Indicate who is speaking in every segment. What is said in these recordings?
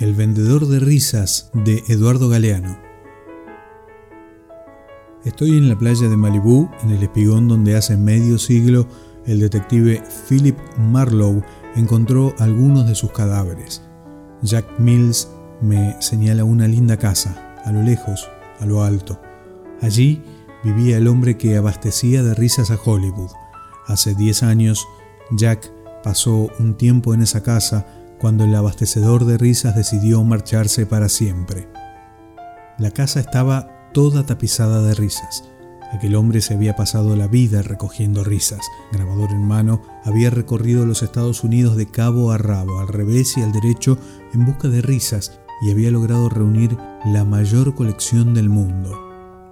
Speaker 1: El vendedor de risas de Eduardo Galeano. Estoy en la playa de Malibú, en el espigón donde hace medio siglo el detective Philip Marlowe encontró algunos de sus cadáveres. Jack Mills me señala una linda casa, a lo lejos, a lo alto. Allí vivía el hombre que abastecía de risas a Hollywood. Hace 10 años, Jack pasó un tiempo en esa casa cuando el abastecedor de risas decidió marcharse para siempre. La casa estaba toda tapizada de risas. Aquel hombre se había pasado la vida recogiendo risas. Grabador en mano, había recorrido los Estados Unidos de cabo a rabo, al revés y al derecho, en busca de risas, y había logrado reunir la mayor colección del mundo.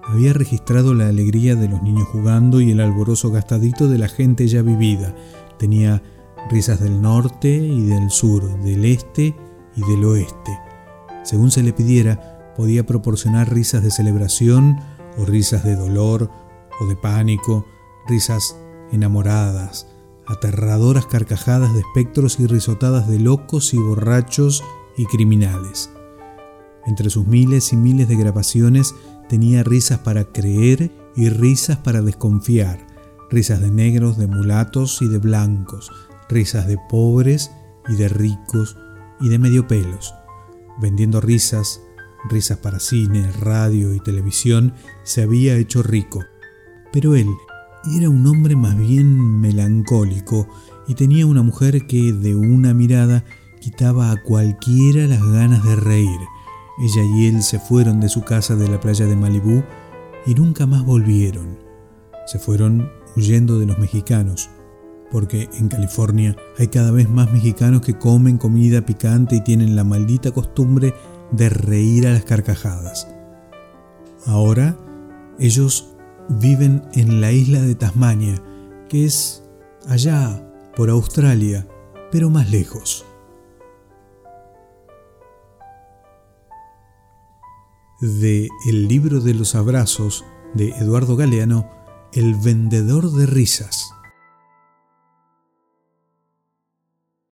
Speaker 1: Había registrado la alegría de los niños jugando y el alboroso gastadito de la gente ya vivida. Tenía risas del norte y del sur, del este y del oeste. Según se le pidiera, podía proporcionar risas de celebración o risas de dolor o de pánico, risas enamoradas, aterradoras carcajadas de espectros y risotadas de locos y borrachos y criminales. Entre sus miles y miles de grabaciones tenía risas para creer y risas para desconfiar, risas de negros, de mulatos y de blancos, risas de pobres y de ricos y de medio pelos. Vendiendo risas, risas para cine, radio y televisión, se había hecho rico. Pero él era un hombre más bien melancólico y tenía una mujer que de una mirada quitaba a cualquiera las ganas de reír. Ella y él se fueron de su casa de la playa de Malibú y nunca más volvieron. Se fueron huyendo de los mexicanos, porque en California hay cada vez más mexicanos que comen comida picante y tienen la maldita costumbre de reír a las carcajadas. Ahora ellos viven en la isla de Tasmania, que es allá por Australia, pero más lejos. De El libro de los abrazos de Eduardo Galeano, El vendedor de risas.